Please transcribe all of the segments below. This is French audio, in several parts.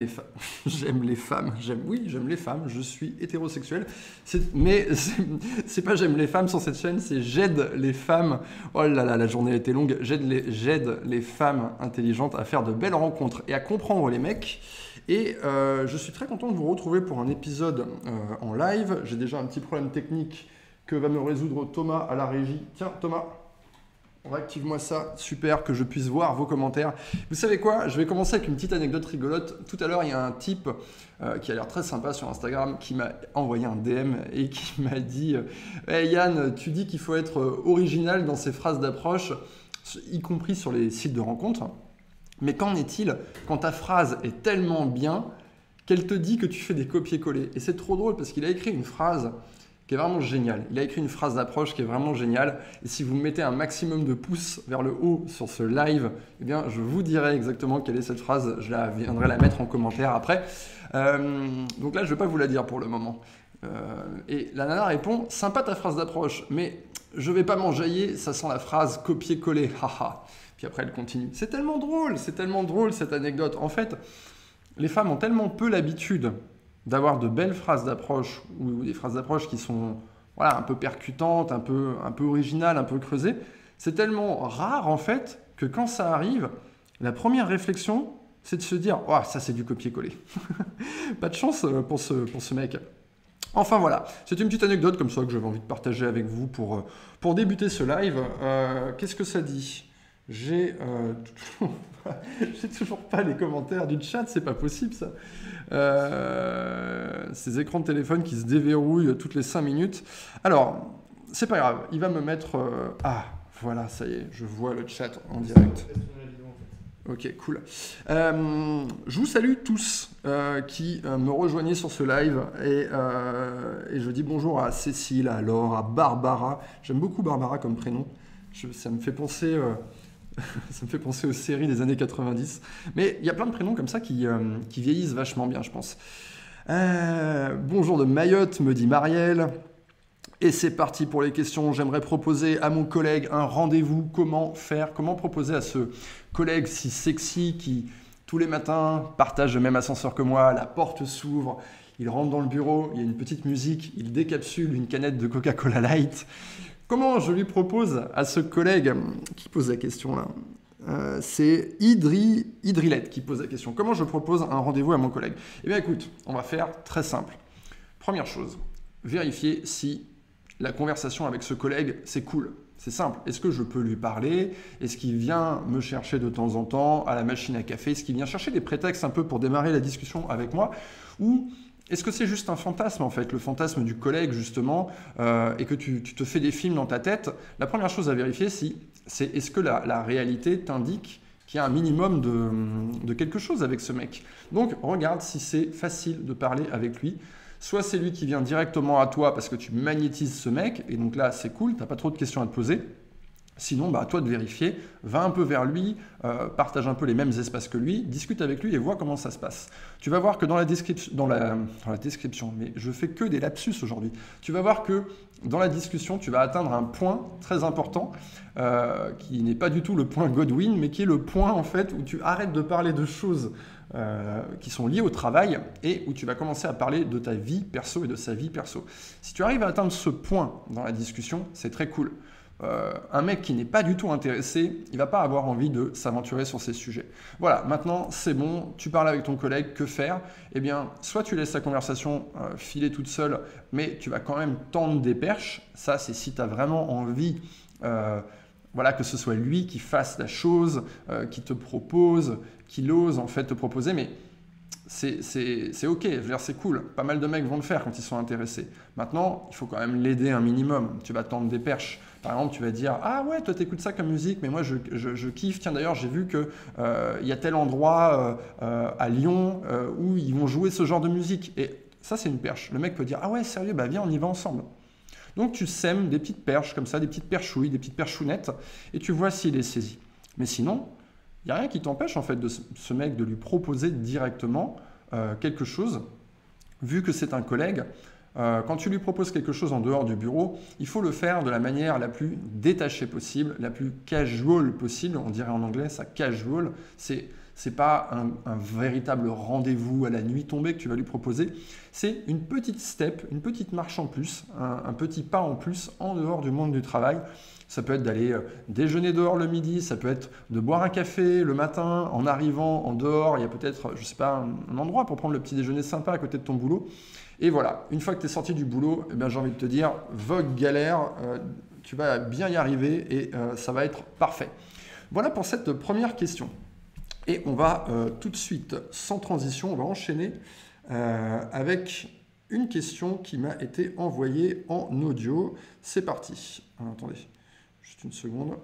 J'aime les femmes. J'aime, oui, j'aime les femmes. Je suis hétérosexuel. Mais c'est- c'est pas j'aime les femmes sur cette chaîne, c'est j'aide les femmes. Oh là là, la journée a été longue. J'aide les, j'aide les femmes intelligentes à faire de belles rencontres et à comprendre les mecs. Et euh, je suis très content de vous retrouver pour un épisode euh, en live. J'ai déjà un petit problème technique que va me résoudre Thomas à la régie. Tiens, Thomas. Réactive-moi ça, super, que je puisse voir vos commentaires. Vous savez quoi? Je vais commencer avec une petite anecdote rigolote. Tout à l'heure, il y a un type euh, qui a l'air très sympa sur Instagram qui m'a envoyé un DM et qui m'a dit euh, Hey Yann, tu dis qu'il faut être euh, original dans ses phrases d'approche, y compris sur les sites de rencontres. Mais qu'en est-il quand ta phrase est tellement bien qu'elle te dit que tu fais des copier-coller? Et c'est trop drôle parce qu'il a écrit une phrase qui est vraiment géniale. Il a écrit une phrase d'approche qui est vraiment géniale. Et si vous mettez un maximum de pouces vers le haut sur ce live, eh bien, je vous dirai exactement quelle est cette phrase. Je la viendrai la mettre en commentaire après. Euh, donc là, je ne vais pas vous la dire pour le moment. Euh, et la nana répond Sympa ta phrase d'approche, mais je vais pas m'enjailler, ça sent la phrase copier-coller, haha. Puis après, elle continue. C'est tellement drôle, c'est tellement drôle cette anecdote. En fait, les femmes ont tellement peu l'habitude d'avoir de belles phrases d'approche ou des phrases d'approche qui sont voilà, un peu percutantes, un peu, originales, un peu creusées. C'est tellement rare en fait que quand ça arrive, la première réflexion, c'est de se dire oh, ça c'est du copier-coller. Pas de chance euh, pour ce, pour ce mec. Enfin voilà, c'est une petite anecdote comme ça que j'avais envie de partager avec vous pour, euh, débuter ce live. Euh, Qu'est-ce que ça dit? J'ai euh, toujours, j'ai toujours pas les commentaires du chat, c'est pas possible ça. Euh, ces écrans de téléphone qui se déverrouillent toutes les 5 minutes. Alors, c'est pas grave, il va me mettre... euh, Ah, voilà, ça y est, je vois le chat en direct. Ok, cool. Je vous salue tous qui me rejoignez sur ce live et, et je dis bonjour à Cécile, à Laure, à Barbara. J'aime beaucoup Barbara comme prénom. Ça me fait penser, ça me fait penser aux séries des années 90. Mais il y a plein de prénoms comme ça qui, euh, vieillissent vachement bien, je pense. Euh, bonjour de Mayotte, me dit Marielle. Et c'est parti pour les questions. J'aimerais proposer à mon collègue un rendez-vous. Comment faire Comment proposer à ce collègue si sexy qui, tous les matins, partage le même ascenseur que moi La porte s'ouvre, il rentre dans le bureau, il y a une petite musique, il décapsule une canette de Coca-Cola Light. Comment je lui propose à ce collègue qui pose la question là Euh, c'est Idri, Idrilette qui pose la question. Comment je propose un rendez-vous à mon collègue? Eh bien écoute, on va faire très simple. Première chose, vérifier si la conversation avec ce collègue, c'est cool. C'est simple. Est-ce que je peux lui parler? Est-ce qu'il vient me chercher de temps en temps à la machine à café? Est-ce qu'il vient chercher des prétextes un peu pour démarrer la discussion avec moi? Ou est-ce que c'est juste un fantasme en fait, le fantasme du collègue justement, euh, et que tu, te fais des films dans ta tête? La première chose à vérifier, si, c'est est-ce que la, réalité t'indique qu'il y a un minimum de, de quelque chose avec ce mec? Donc regarde si c'est facile de parler avec lui. Soit c'est lui qui vient directement à toi parce que tu magnétises ce mec, et donc là c'est cool, t'as pas trop de questions à te poser. Sinon, bah, à toi de vérifier, va un peu vers lui, euh, partage un peu les mêmes espaces que lui, discute avec lui et vois comment ça se passe. Tu vas voir que dans la, description, mais je fais que des lapsus aujourd'hui, tu vas voir que dans la discussion, tu vas atteindre un point très important euh, qui n'est pas du tout le point Godwin, mais qui est le point en fait où tu arrêtes de parler de choses euh, qui sont liées au travail et où tu vas commencer à parler de ta vie perso et de sa vie perso. Si tu arrives à atteindre ce point dans la discussion, c'est très cool. Euh, un mec qui n'est pas du tout intéressé, il va pas avoir envie de s'aventurer sur ces sujets. Voilà, maintenant c'est bon, tu parles avec ton collègue, que faire? Eh bien, soit tu laisses la conversation euh, filer toute seule, mais tu vas quand même tendre des perches. Ça, c'est si tu as vraiment envie euh, voilà, que ce soit lui qui fasse la chose, qui te propose, qu'il ose en fait te proposer, mais c'est ok, c'est cool. Pas mal de mecs vont le faire quand ils sont intéressés. Maintenant, il faut quand même l'aider un minimum. Tu vas tendre des perches. Par exemple, tu vas dire Ah ouais, toi t'écoutes ça comme musique, mais moi je, je- kiffe. Tiens, d'ailleurs, j'ai vu qu'il y a tel endroit euh, euh, à Lyon euh, où ils vont jouer ce genre de musique. Et ça, c'est une perche. Le mec peut dire Ah ouais, sérieux, bah viens, on y va ensemble. Donc tu sèmes des petites perches comme ça, des petites perchouilles, des petites perchounettes, et tu vois s'il est saisi. Mais sinon, il n'y a rien qui t'empêche en fait de ce, mec de lui proposer directement euh, quelque chose, vu que c'est un collègue. Euh, quand tu lui proposes quelque chose en dehors du bureau, il faut le faire de la manière la plus détachée possible, la plus casual possible. On dirait en anglais ça casual. C'est C'est pas un, véritable rendez-vous à la nuit tombée que tu vas lui proposer. C'est une petite step, une petite marche en plus, un, petit pas en plus en dehors du monde du travail. Ça peut être d'aller euh, déjeuner dehors le midi, ça peut être de boire un café le matin en arrivant en dehors. Il y a peut-être, je sais pas, un, endroit pour prendre le petit déjeuner sympa à côté de ton boulot. Et voilà, une fois que tu es sorti du boulot, eh j'ai envie de te dire, vogue galère, euh, tu vas bien y arriver et euh, ça va être parfait. Voilà pour cette première question. Et on va euh, tout de suite, sans transition, on va enchaîner avec une question qui m'a été envoyée en audio. C'est parti. attendez, juste une seconde.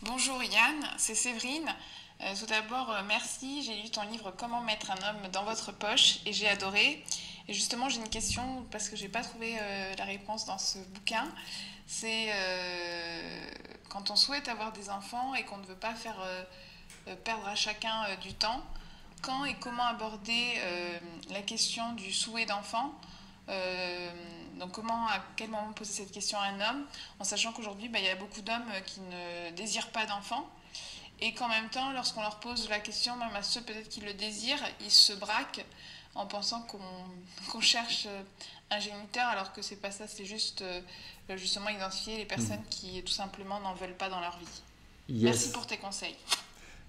Bonjour Yann, c'est Séverine. Euh, tout d'abord, euh, merci. J'ai lu ton livre Comment mettre un homme dans votre poche et j'ai adoré. Et justement, j'ai une question parce que je n'ai pas trouvé euh, la réponse dans ce bouquin. C'est quand on souhaite avoir des enfants et qu'on ne veut pas faire perdre à chacun du temps, quand et comment aborder la question du souhait d'enfant? Donc comment, à quel moment poser cette question à un homme, en sachant qu'aujourd'hui, bah, il y a beaucoup d'hommes qui ne désirent pas d'enfants et qu'en même temps, lorsqu'on leur pose la question, même à ceux peut-être qui le désirent, ils se braquent en pensant qu'on cherche euh, un géniteur, alors que c'est pas ça, c'est juste euh, justement identifier les personnes mm. qui tout simplement n'en veulent pas dans leur vie. Merci pour tes conseils.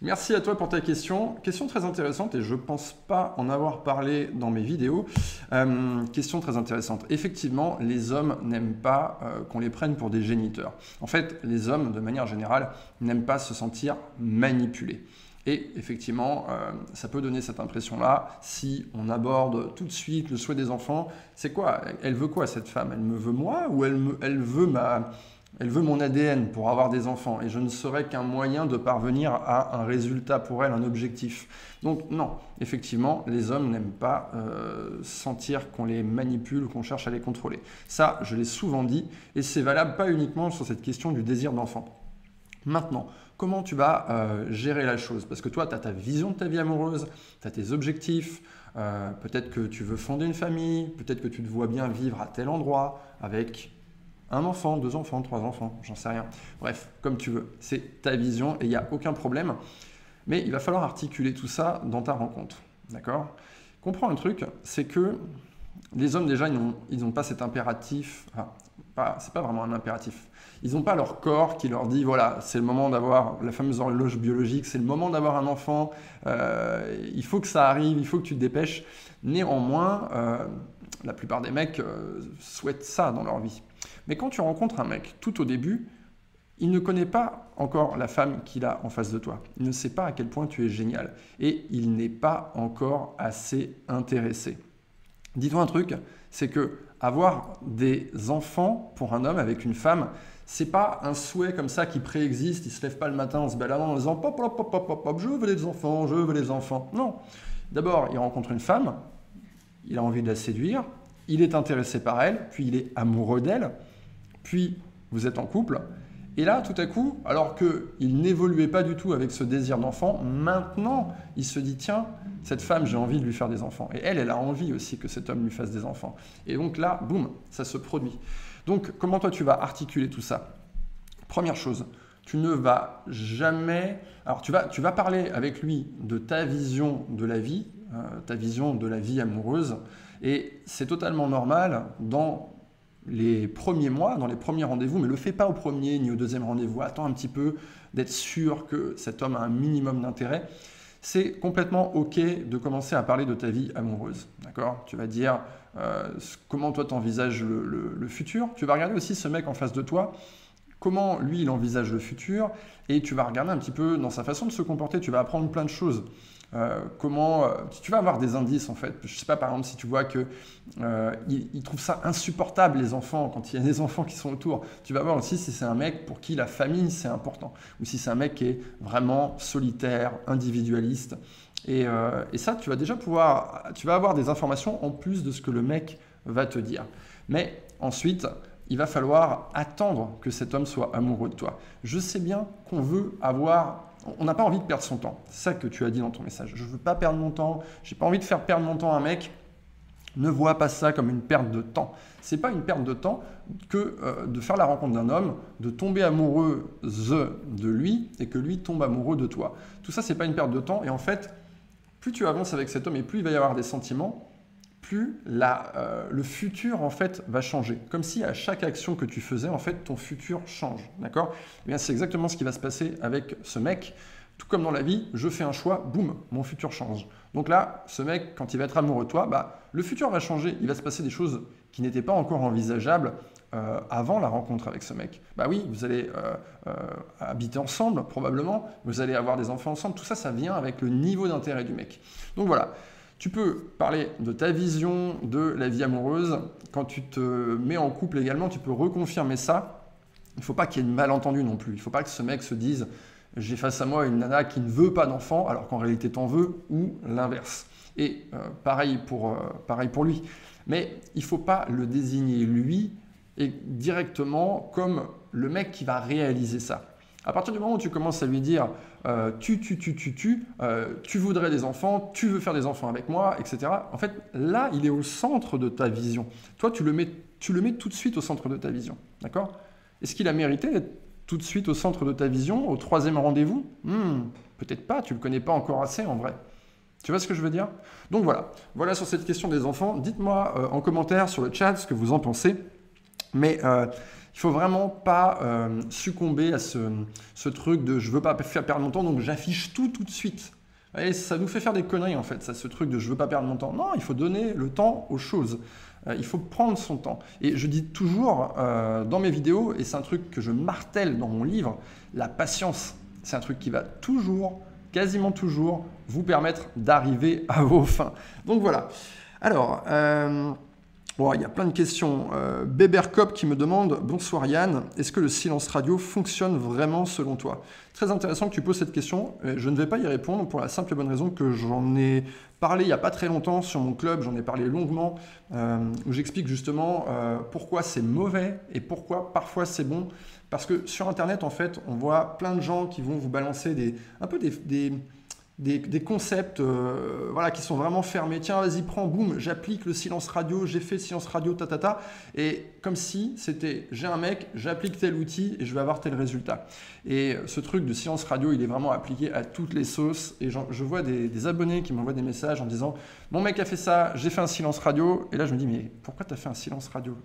Merci à toi pour ta question. Question très intéressante et je ne pense pas en avoir parlé dans mes vidéos. Euh, question très intéressante. Effectivement, les hommes n'aiment pas euh, qu'on les prenne pour des géniteurs. En fait, les hommes, de manière générale, n'aiment pas se sentir manipulés. Et effectivement, euh, ça peut donner cette impression-là si on aborde tout de suite le souhait des enfants. C'est quoi? Elle veut quoi cette femme? Elle me veut moi ou elle, me, elle veut ma, elle veut mon ADN pour avoir des enfants et je ne serai qu'un moyen de parvenir à un résultat pour elle, un objectif. Donc non, effectivement, les hommes n'aiment pas euh, sentir qu'on les manipule, qu'on cherche à les contrôler. Ça, je l'ai souvent dit et c'est valable pas uniquement sur cette question du désir d'enfant. Maintenant, comment tu vas euh, gérer la chose? Parce que toi, tu as ta vision de ta vie amoureuse, tu as tes objectifs, euh, peut-être que tu veux fonder une famille, peut-être que tu te vois bien vivre à tel endroit avec un enfant, deux enfants, trois enfants, j'en sais rien. Bref, comme tu veux, c'est ta vision et il n'y a aucun problème. Mais il va falloir articuler tout ça dans ta rencontre. D'accord? Comprends un truc, c'est que les hommes, déjà, ils n'ont pas cet impératif. Enfin, pas, c'est pas vraiment un impératif. Ils n'ont pas leur corps qui leur dit voilà, c'est le moment d'avoir la fameuse horloge biologique, c'est le moment d'avoir un enfant, euh, il faut que ça arrive, il faut que tu te dépêches. Néanmoins, euh, la plupart des mecs euh, souhaitent ça dans leur vie. Mais quand tu rencontres un mec tout au début, il ne connaît pas encore la femme qu'il a en face de toi. Il ne sait pas à quel point tu es génial. Et il n'est pas encore assez intéressé. Dis-toi un truc, c'est que avoir des enfants pour un homme avec une femme, c'est pas un souhait comme ça qui préexiste. Il se lève pas le matin en se baladant en disant pop, pop, pop, pop, pop, je veux des enfants, je veux des enfants. Non. D'abord, il rencontre une femme, il a envie de la séduire, il est intéressé par elle, puis il est amoureux d'elle, puis vous êtes en couple. Et là, tout à coup, alors qu'il n'évoluait pas du tout avec ce désir d'enfant, maintenant, il se dit, tiens, cette femme, j'ai envie de lui faire des enfants. Et elle, elle a envie aussi que cet homme lui fasse des enfants. Et donc là, boum, ça se produit. Donc, comment toi, tu vas articuler tout ça? Première chose, tu ne vas jamais... Alors, tu vas, parler avec lui de ta vision de la vie, euh, ta vision de la vie amoureuse, et c'est totalement normal dans les premiers mois, dans les premiers rendez-vous, mais le fais pas au premier ni au deuxième rendez-vous. Attends un petit peu d'être sûr que cet homme a un minimum d'intérêt. C'est complètement OK de commencer à parler de ta vie amoureuse. Tu vas dire euh, comment toi tu envisages le, futur? Tu vas regarder aussi ce mec en face de toi, comment lui il envisage le futur, et tu vas regarder un petit peu dans sa façon de se comporter. Tu vas apprendre plein de choses. Euh, comment euh, tu vas avoir des indices en fait. Je sais pas par exemple si tu vois que euh, il, trouve ça insupportable les enfants quand il y a des enfants qui sont autour. Tu vas voir aussi si c'est un mec pour qui la famille c'est important ou si c'est un mec qui est vraiment solitaire, individualiste. Et, et, ça, tu vas déjà pouvoir, tu vas avoir des informations en plus de ce que le mec va te dire. Mais ensuite, il va falloir attendre que cet homme soit amoureux de toi. Je sais bien qu'on veut avoir on n'a pas envie de perdre son temps. C'est ça que tu as dit dans ton message. Je ne veux pas perdre mon temps. J'ai pas envie de faire perdre mon temps à un mec Ne vois pas ça comme une perte de temps. C'est pas une perte de temps que euh, de faire la rencontre d'un homme, de tomber amoureuse de lui et que lui tombe amoureux de toi. Tout ça, c'est pas une perte de temps. Et en fait, plus tu avances avec cet homme et plus il va y avoir des sentiments, plus euh, le futur en fait va changer. Comme si à chaque action que tu faisais, en fait, ton futur change. D'accord? Eh c'est exactement ce qui va se passer avec ce mec. Tout comme dans la vie, je fais un choix, boum, mon futur change. Donc là, ce mec, quand il va être amoureux de toi, bah, le futur va changer. Il va se passer des choses qui n'étaient pas encore envisageables euh, avant la rencontre avec ce mec. Bah oui, vous allez euh, habiter ensemble, probablement. Vous allez avoir des enfants ensemble. Tout ça, ça vient avec le niveau d'intérêt du mec. Donc voilà. Tu peux parler de ta vision de la vie amoureuse. Quand tu te mets en couple également, tu peux reconfirmer ça. Il ne faut pas qu'il y ait de malentendu non plus. Il ne faut pas que ce mec se dise j'ai face à moi une nana qui ne veut pas d'enfant alors qu'en réalité t'en veux ou l'inverse. Et euh, pareil, pour, euh, pareil pour lui. Mais il ne faut pas le désigner lui et directement comme le mec qui va réaliser ça. À partir du moment où tu commences à lui dire euh, tu, tu, tu, tu, tu, tu voudrais des enfants, tu veux faire des enfants avec moi, etc. En fait, là, il est au centre de ta vision. Toi, tu le mets, tu le mets tout de suite au centre de ta vision. D'accord? Est-ce qu'il a mérité d'être tout de suite au centre de ta vision, au troisième rendez-vous? Hmm, Peut-être pas, tu le connais pas encore assez en vrai. Tu vois ce que je veux dire? Donc voilà, voilà sur cette question des enfants. Dites-moi euh, en commentaire sur le chat ce que vous en pensez. Mais euh, il faut vraiment pas euh, succomber à ce, truc de je veux pas faire perdre mon temps, donc j'affiche tout tout de suite. Et ça nous fait faire des conneries en fait, ça, ce truc de je veux pas perdre mon temps. Non, il faut donner le temps aux choses. Euh, il faut prendre son temps. Et je dis toujours euh, dans mes vidéos, et c'est un truc que je martèle dans mon livre, la patience. C'est un truc qui va toujours, quasiment toujours, vous permettre d'arriver à vos fins. Donc voilà. Alors, il y a plein de questions. Euh, Bebercop qui me demande Bonsoir Yann, est-ce que le silence radio fonctionne vraiment selon toi? Très intéressant que tu poses cette question. Je ne vais pas y répondre pour la simple et bonne raison que j'en ai parlé il n'y a pas très longtemps sur mon club, j'en ai parlé longuement, euh, où j'explique justement euh, pourquoi c'est mauvais et pourquoi parfois c'est bon. Parce que sur Internet, en fait, on voit plein de gens qui vont vous balancer des, un peu des, concepts euh, voilà, qui sont vraiment fermés. Tiens, vas-y, prends, boum, j'applique le silence radio, j'ai fait silence radio, ta, ta, ta. Et comme si c'était, j'ai un mec, j'applique tel outil et je vais avoir tel résultat. Et ce truc de silence radio, il est vraiment appliqué à toutes les sauces. Et je vois des, abonnés qui m'envoient des messages en disant, mon mec a fait ça, j'ai fait un silence radio. Et là, je me dis, mais pourquoi tu as fait un silence radio?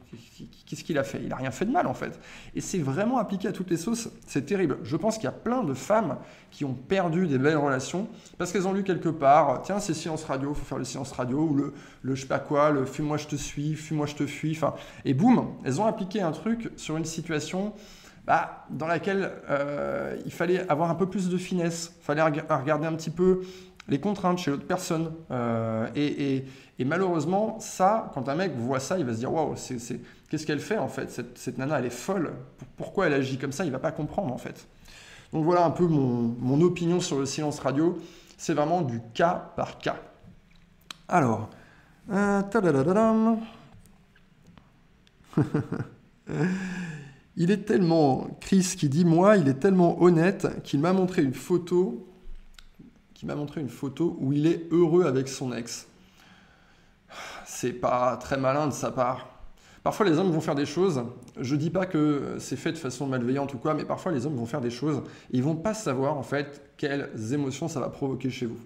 Qu'est-ce qu'il a fait? Il n'a rien fait de mal, en fait. Et c'est vraiment appliqué à toutes les sauces. C'est terrible. Je pense qu'il y a plein de femmes qui ont perdu des belles relations parce qu'elles ont lu quelque part, tiens, c'est silence radio, faut faire le silence radio, ou le, le je sais pas quoi, le fuis-moi, je te suis, fuis-moi, je te fuis. Enfin, et boum, elles ont appliqué un truc sur une situation bah, dans laquelle euh, il fallait avoir un peu plus de finesse, il fallait regarder un petit peu les contraintes chez l'autre personne. Euh, et, malheureusement, ça, quand un mec voit ça, il va se dire waouh, qu'est-ce qu'elle fait en fait cette, nana, elle est folle. Pourquoi elle agit comme ça Il va pas comprendre en fait. Donc voilà un peu mon, opinion sur le silence radio. C'est vraiment du cas par cas. Alors, euh, il est tellement, Chris qui dit, moi, il est tellement honnête qu'il m'a montré une photo, qui m'a montré une photo où il est heureux avec son ex. C'est pas très malin de sa part. Parfois, les hommes vont faire des choses. Je dis pas que c'est fait de façon malveillante ou quoi, mais parfois, les hommes vont faire des choses et ils vont pas savoir en fait quelles émotions ça va provoquer chez vous.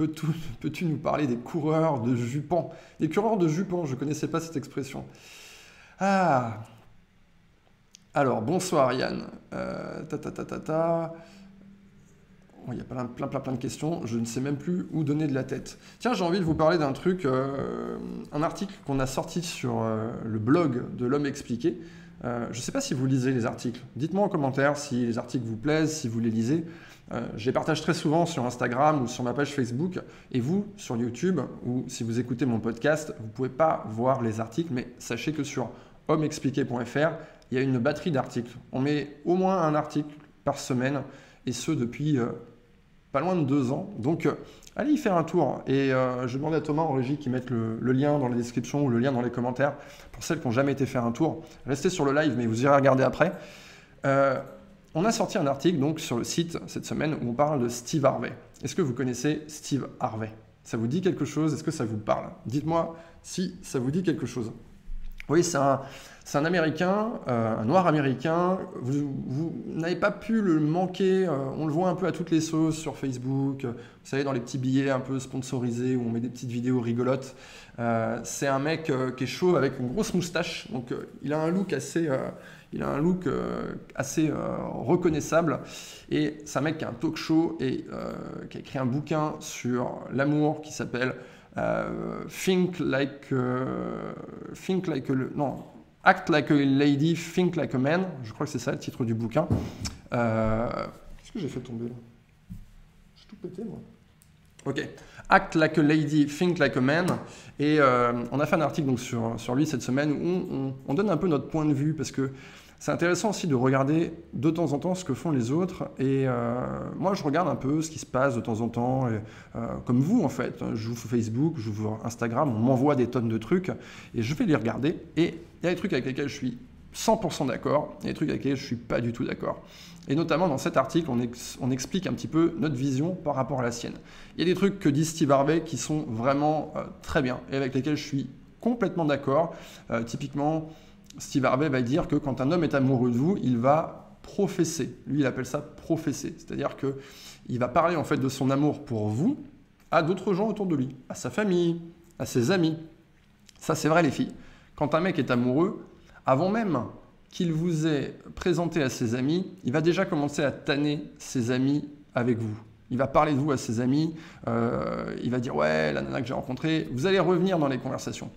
Peux-tu nous parler des coureurs de jupons? Des coureurs de jupons, je ne connaissais pas cette expression. Ah Alors, bonsoir Yann. Euh, ta, ta, ta, ta il y a plein, plein, plein, plein de questions, je ne sais même plus où donner de la tête. Tiens, j'ai envie de vous parler d'un truc, euh, un article qu'on a sorti sur euh, le blog de l'homme expliqué. Je ne sais pas si vous lisez les articles. Dites-moi en commentaire si les articles vous plaisent, si vous les lisez. Je les partage très souvent sur Instagram ou sur ma page Facebook. Et vous, sur YouTube, ou si vous écoutez mon podcast, vous ne pouvez pas voir les articles, mais sachez que sur hommeexpliqué.fr, il y a une batterie d'articles. On met au moins un article par semaine, et ce depuis pas loin de deux ans. Donc, euh, allez y faire un tour. Et euh, je demande à Thomas en régie qui mette le, lien dans la description ou le lien dans les commentaires pour celles qui n'ont jamais été faire un tour. Restez sur le live, mais vous irez regarder après. On a sorti un article donc sur le site cette semaine où on parle de Steve Harvey. Est-ce que vous connaissez Steve Harvey? Ça vous dit quelque chose? Est-ce que ça vous parle? Dites-moi si ça vous dit quelque chose. Oui, c'est un, c'est un Américain, euh, un noir américain. Vous, n'avez pas pu le manquer. Euh, on le voit un peu à toutes les sauces sur Facebook. vous savez, dans les petits billets un peu sponsorisés où on met des petites vidéos rigolotes. Euh, c'est un mec qui est chauve avec une grosse moustache. Donc, il a un look assez, il a un look assez reconnaissable. Et c'est un mec qui a un talk show et qui a écrit un bouquin sur l'amour qui s'appelle Think Like, Think Like, non Act Like a Lady, Think Like a Man. Je crois que c'est ça le titre du bouquin. Euh, qu'est-ce que j'ai fait tomber là? J'ai tout pété moi. Ok. Act Like a Lady, Think Like a Man. Et euh, on a fait un article donc, sur, sur lui cette semaine où on, donne un peu notre point de vue parce que c'est intéressant aussi de regarder de temps en temps ce que font les autres. Et euh, moi, je regarde un peu ce qui se passe de temps en temps, comme vous en fait. Je joue Facebook, je joue Instagram, on m'envoie des tonnes de trucs et je vais les regarder. Et il y a des trucs avec lesquels je suis 100% d'accord, il y a des trucs avec lesquels je ne suis pas du tout d'accord. Et notamment dans cet article, on, explique un petit peu notre vision par rapport à la sienne. Il y a des trucs que dit Steve Harvey qui sont vraiment euh, très bien et avec lesquels je suis complètement d'accord. Euh, typiquement, Steve Harvey va dire que quand un homme est amoureux de vous, il va professer. Lui, il appelle ça professer. C'est-à-dire qu'il va parler en fait de son amour pour vous à d'autres gens autour de lui, à sa famille, à ses amis. Ça, c'est vrai les filles. Quand un mec est amoureux, avant même qu'il vous ait présenté à ses amis, il va déjà commencer à tanner ses amis avec vous. Il va parler de vous à ses amis, euh, il va dire ouais, la nana que j'ai rencontrée, vous allez revenir dans les conversations.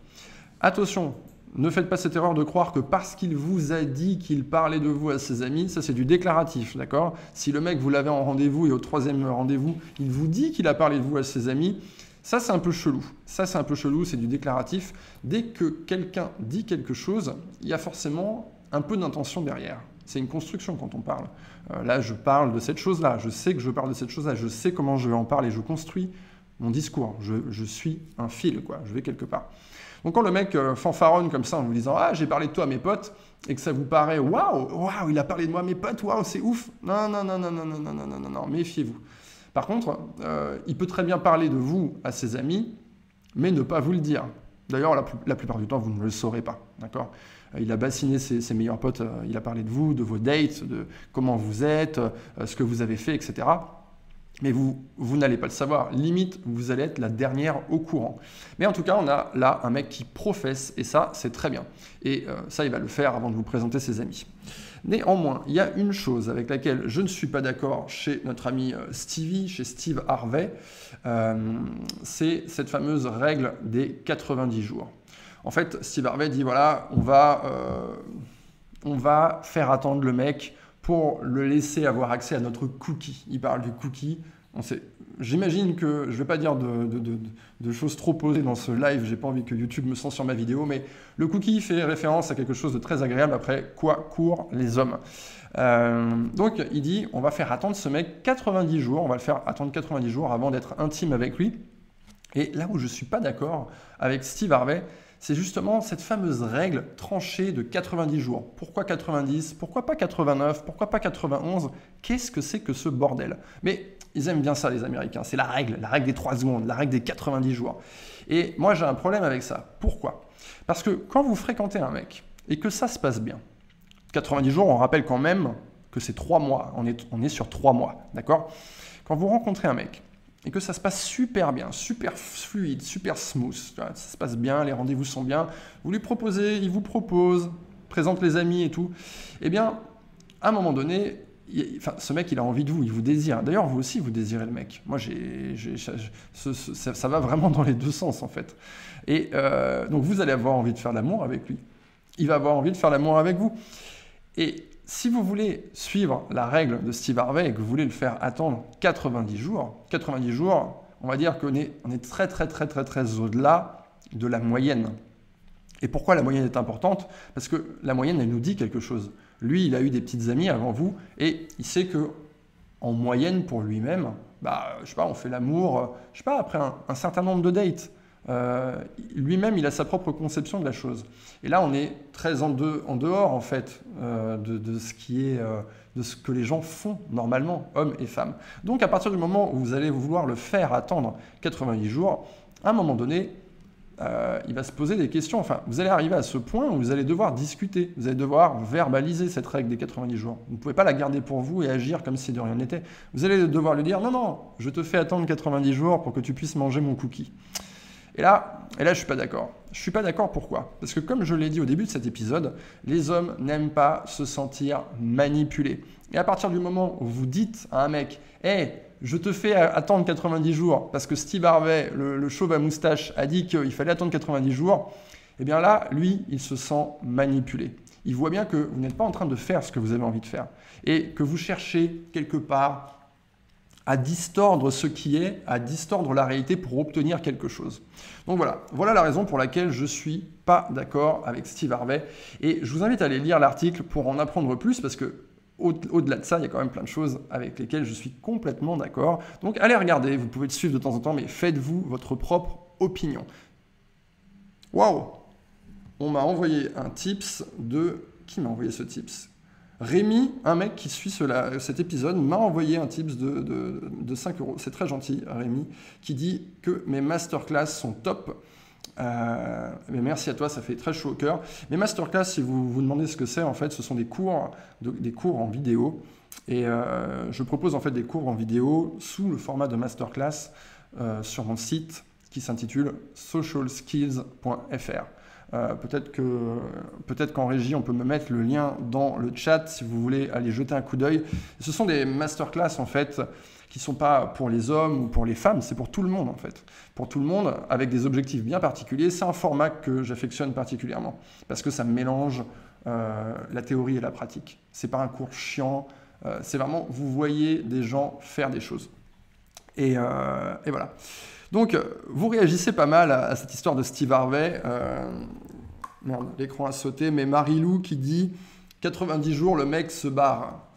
Attention, ne faites pas cette erreur de croire que parce qu'il vous a dit qu'il parlait de vous à ses amis, ça c'est du déclaratif, d'accord? Si le mec vous l'avez en rendez-vous et au troisième rendez-vous, il vous dit qu'il a parlé de vous à ses amis, ça, c'est un peu chelou. Ça, c'est un peu chelou, c'est du déclaratif. Dès que quelqu'un dit quelque chose, il y a forcément un peu d'intention derrière. C'est une construction quand on parle. Euh, là, je parle de cette chose-là. Je sais que je parle de cette chose-là. Je sais comment je vais en parler. Je construis mon discours. Je, suis un fil, quoi. Je vais quelque part. Donc quand le mec euh, fanfaronne comme ça en vous disant ah j'ai parlé de toi à mes potes et que ça vous paraît waouh waouh il a parlé de moi à mes potes waouh c'est ouf non non non non non non non non non non méfiez-vous par contre, euh, il peut très bien parler de vous à ses amis, mais ne pas vous le dire. D'ailleurs, la, plupart du temps, vous ne le saurez pas. D'accord? Euh, Il a bassiné ses, meilleurs potes, euh, il a parlé de vous, de vos dates, de comment vous êtes, ce que vous avez fait, etc. Mais vous, vous n'allez pas le savoir. Limite, vous allez être la dernière au courant. Mais en tout cas, on a là un mec qui professe, et ça, c'est très bien. Et ça, il va le faire avant de vous présenter ses amis. Néanmoins, il y a une chose avec laquelle je ne suis pas d'accord chez notre ami euh, Stevie, chez Steve Harvey, euh, c'est cette fameuse règle des 90 jours. En fait, Steve Harvey dit voilà, on va, euh, on va faire attendre le mec pour le laisser avoir accès à notre cookie. Il parle du cookie. J'imagine que je ne vais pas dire de, choses trop posées dans ce live, j'ai pas envie que YouTube me censure ma vidéo, mais le cookie fait référence à quelque chose de très agréable après quoi courent les hommes. Euh, donc il dit on va faire attendre ce mec 90 jours, on va le faire attendre 90 jours avant d'être intime avec lui. Et là où je ne suis pas d'accord avec Steve Harvey, c'est justement cette fameuse règle tranchée de 90 jours. Pourquoi 90 Pourquoi pas 89 Pourquoi pas 91 Qu'est-ce que c'est que ce bordel? Mais ils aiment bien ça, les Américains. C'est la règle, la règle des 3 secondes, la règle des 90 jours. Et moi, j'ai un problème avec ça. Pourquoi? Parce que quand vous fréquentez un mec et que ça se passe bien, 90 jours, on rappelle quand même que c'est 3 mois. On est, on est sur 3 mois, d'accord? Quand vous rencontrez un mec et que ça se passe super bien, super fluide, super smooth, ça se passe bien, les rendez-vous sont bien, vous lui proposez, il vous propose, présente les amis et tout, eh bien, à un moment donné, ce mec, il a envie de vous, il vous désire. D'ailleurs, vous aussi, vous désirez le mec. Moi, j'ai, ça, va vraiment dans les deux sens, en fait. Et euh, donc, vous allez avoir envie de faire l'amour avec lui. Il va avoir envie de faire l'amour avec vous. Et si vous voulez suivre la règle de Steve Harvey et que vous voulez le faire attendre 90 jours, 90 jours, on va dire qu'on est, on est très, très, très, très, très au-delà de la moyenne. Et pourquoi la moyenne est importante? Parce que la moyenne, elle nous dit quelque chose. Lui, il a eu des petites amies avant vous et il sait que en moyenne pour lui-même, bah, je sais pas, on fait l'amour, je sais pas, après un, certain nombre de dates. Euh, lui-même, il a sa propre conception de la chose. Et là, on est très en, dehors, en fait, euh, de, ce qui est, euh, de ce que les gens font normalement, hommes et femmes. Donc, à partir du moment où vous allez vouloir le faire attendre 90 jours, à un moment donné, il va se poser des questions. Enfin, vous allez arriver à ce point où vous allez devoir discuter, vous allez devoir verbaliser cette règle des 90 jours. Vous ne pouvez pas la garder pour vous et agir comme si de rien n'était. Vous allez devoir lui dire non, non, je te fais attendre 90 jours pour que tu puisses manger mon cookie. Et là, et là, je suis pas d'accord. Je suis pas d'accord pourquoi? Parce que comme je l'ai dit au début de cet épisode, les hommes n'aiment pas se sentir manipulés. Et à partir du moment où vous dites à un mec, hé, je te fais attendre 90 jours parce que Steve Harvey, le, chauve à moustache, a dit qu'il fallait attendre 90 jours, eh bien là, lui, il se sent manipulé. Il voit bien que vous n'êtes pas en train de faire ce que vous avez envie de faire et que vous cherchez quelque part à distordre ce qui est, à distordre la réalité pour obtenir quelque chose. Donc voilà, voilà la raison pour laquelle je suis pas d'accord avec Steve Harvey. Et je vous invite à aller lire l'article pour en apprendre plus parce que au-delà de ça, il y a quand même plein de choses avec lesquelles je suis complètement d'accord. Donc allez regarder, vous pouvez le suivre de temps en temps, mais faites-vous votre propre opinion. Waouh On m'a envoyé un tips de... Qui m'a envoyé ce tips? Rémi, un mec qui suit cet épisode, m'a envoyé un tips de, 5 euros. C'est très gentil, Rémi, qui dit que mes masterclass sont top. Euh, mais merci à toi, ça fait très chaud au cœur. Mes masterclass, si vous vous demandez ce que c'est, en fait, ce sont des cours, des cours en vidéo. Et euh, je propose en fait des cours en vidéo sous le format de masterclass euh, sur mon site qui s'intitule socialskills.fr. Peut-être peut-être qu'en régie, on peut me mettre le lien dans le chat si vous voulez aller jeter un coup d'œil. Ce sont des masterclass en fait qui sont pas pour les hommes ou pour les femmes, c'est pour tout le monde en fait. Pour tout le monde avec des objectifs bien particuliers. C'est un format que j'affectionne particulièrement parce que ça mélange euh, la théorie et la pratique. C'est pas un cours chiant. Euh, c'est vraiment vous voyez des gens faire des choses. Et, et voilà. Donc, vous réagissez pas mal à, cette histoire de Steve Harvey. Euh, merde, l'écran a sauté, mais Marilou qui dit 90 jours, le mec se barre.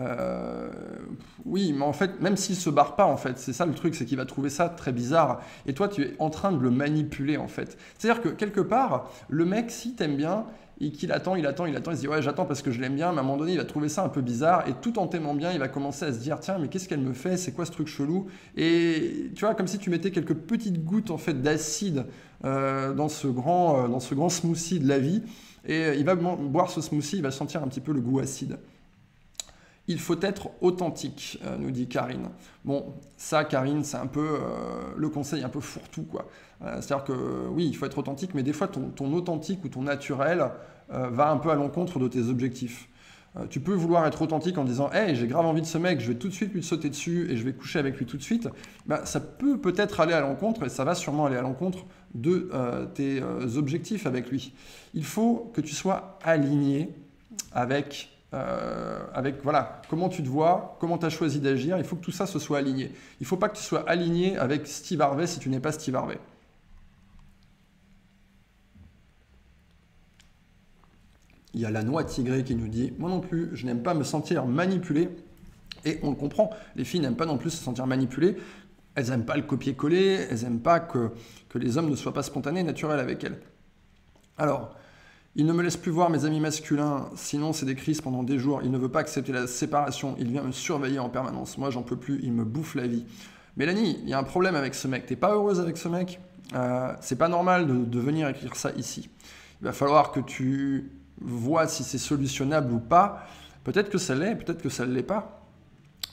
Euh, oui, mais en fait, même s'il se barre pas, en fait, c'est ça le truc, c'est qu'il va trouver ça très bizarre. Et toi, tu es en train de le manipuler, en fait. C'est-à-dire que quelque part, le mec, si t'aimes bien, et qu'il attend, il attend, il attend, il se dit ouais j'attends parce que je l'aime bien, mais à un moment donné il va trouver ça un peu bizarre et tout en t'aimant bien il va commencer à se dire tiens mais qu'est-ce qu'elle me fait, c'est quoi ce truc chelou? Et tu vois comme si tu mettais quelques petites gouttes en fait d'acide euh, dans ce grand euh, dans ce grand smoothie de la vie et il va boire ce smoothie, il va sentir un petit peu le goût acide. Il faut être authentique, nous dit Karine. Bon, ça, Karine, c'est un peu le conseil un peu fourre-tout, quoi. C'est-à-dire que oui, il faut être authentique, mais des fois, ton, authentique ou ton naturel, euh, va un peu à l'encontre de tes objectifs. Euh, tu peux vouloir être authentique en disant Hey, j'ai grave envie de ce mec, je vais tout de suite lui sauter dessus et je vais coucher avec lui tout de suite. Bah, ça peut peut-être aller à l'encontre, et ça va sûrement aller à l'encontre de euh, tes objectifs avec lui. Il faut que tu sois aligné avec, avec voilà, comment tu te vois, comment tu as choisi d'agir. Il faut que tout ça se soit aligné. Il ne faut pas que tu sois aligné avec Steve Harvey si tu n'es pas Steve Harvey. Il y a la noix tigrée qui nous dit Moi non plus, je n'aime pas me sentir manipulé. Et on le comprend, les filles n'aiment pas non plus se sentir manipulées. Elles n'aiment pas le copier-coller, elles n'aiment pas que, que les hommes ne soient pas spontanés, naturels avec elles. Alors, il ne me laisse plus voir mes amis masculins, sinon c'est des crises pendant des jours. Il ne veut pas accepter la séparation, il vient me surveiller en permanence. Moi, j'en peux plus, il me bouffe la vie. Mélanie, il y a un problème avec ce mec. T'es pas heureuse avec ce mec? Euh, C'est pas normal de, de venir écrire ça ici. Il va falloir que tu vois si c'est solutionnable ou pas. Peut-être que ça l'est, peut-être que ça ne l'est pas.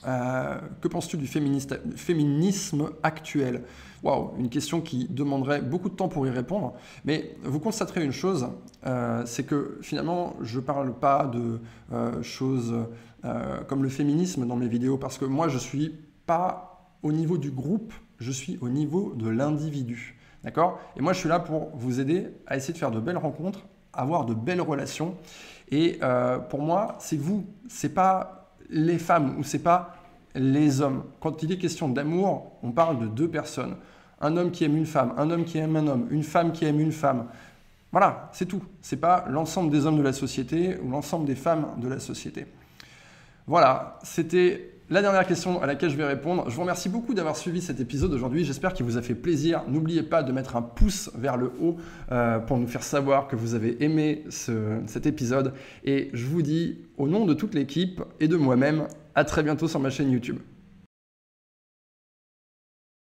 Euh, que penses-tu du féminisme actuel? Waouh, une question qui demanderait beaucoup de temps pour y répondre. Mais vous constaterez une chose, euh, c'est que finalement, je ne parle pas de euh, choses comme le féminisme dans mes vidéos, parce que moi, je ne suis pas au niveau du groupe, je suis au niveau de l'individu. D'accord? Et moi, je suis là pour vous aider à essayer de faire de belles rencontres avoir de belles relations. Et pour moi, c'est vous, c'est pas les femmes ou c'est pas les hommes. Quand il est question d'amour, on parle de deux personnes. Un homme qui aime une femme, un homme qui aime un homme, une femme qui aime une femme. Voilà, c'est tout. C'est pas l'ensemble des hommes de la société ou l'ensemble des femmes de la société. Voilà, c'était la dernière question à laquelle je vais répondre, je vous remercie beaucoup d'avoir suivi cet épisode aujourd'hui. J'espère qu'il vous a fait plaisir. N'oubliez pas de mettre un pouce vers le haut euh, pour nous faire savoir que vous avez aimé cet épisode. Et je vous dis, au nom de toute l'équipe et de moi-même, à très bientôt sur ma chaîne YouTube.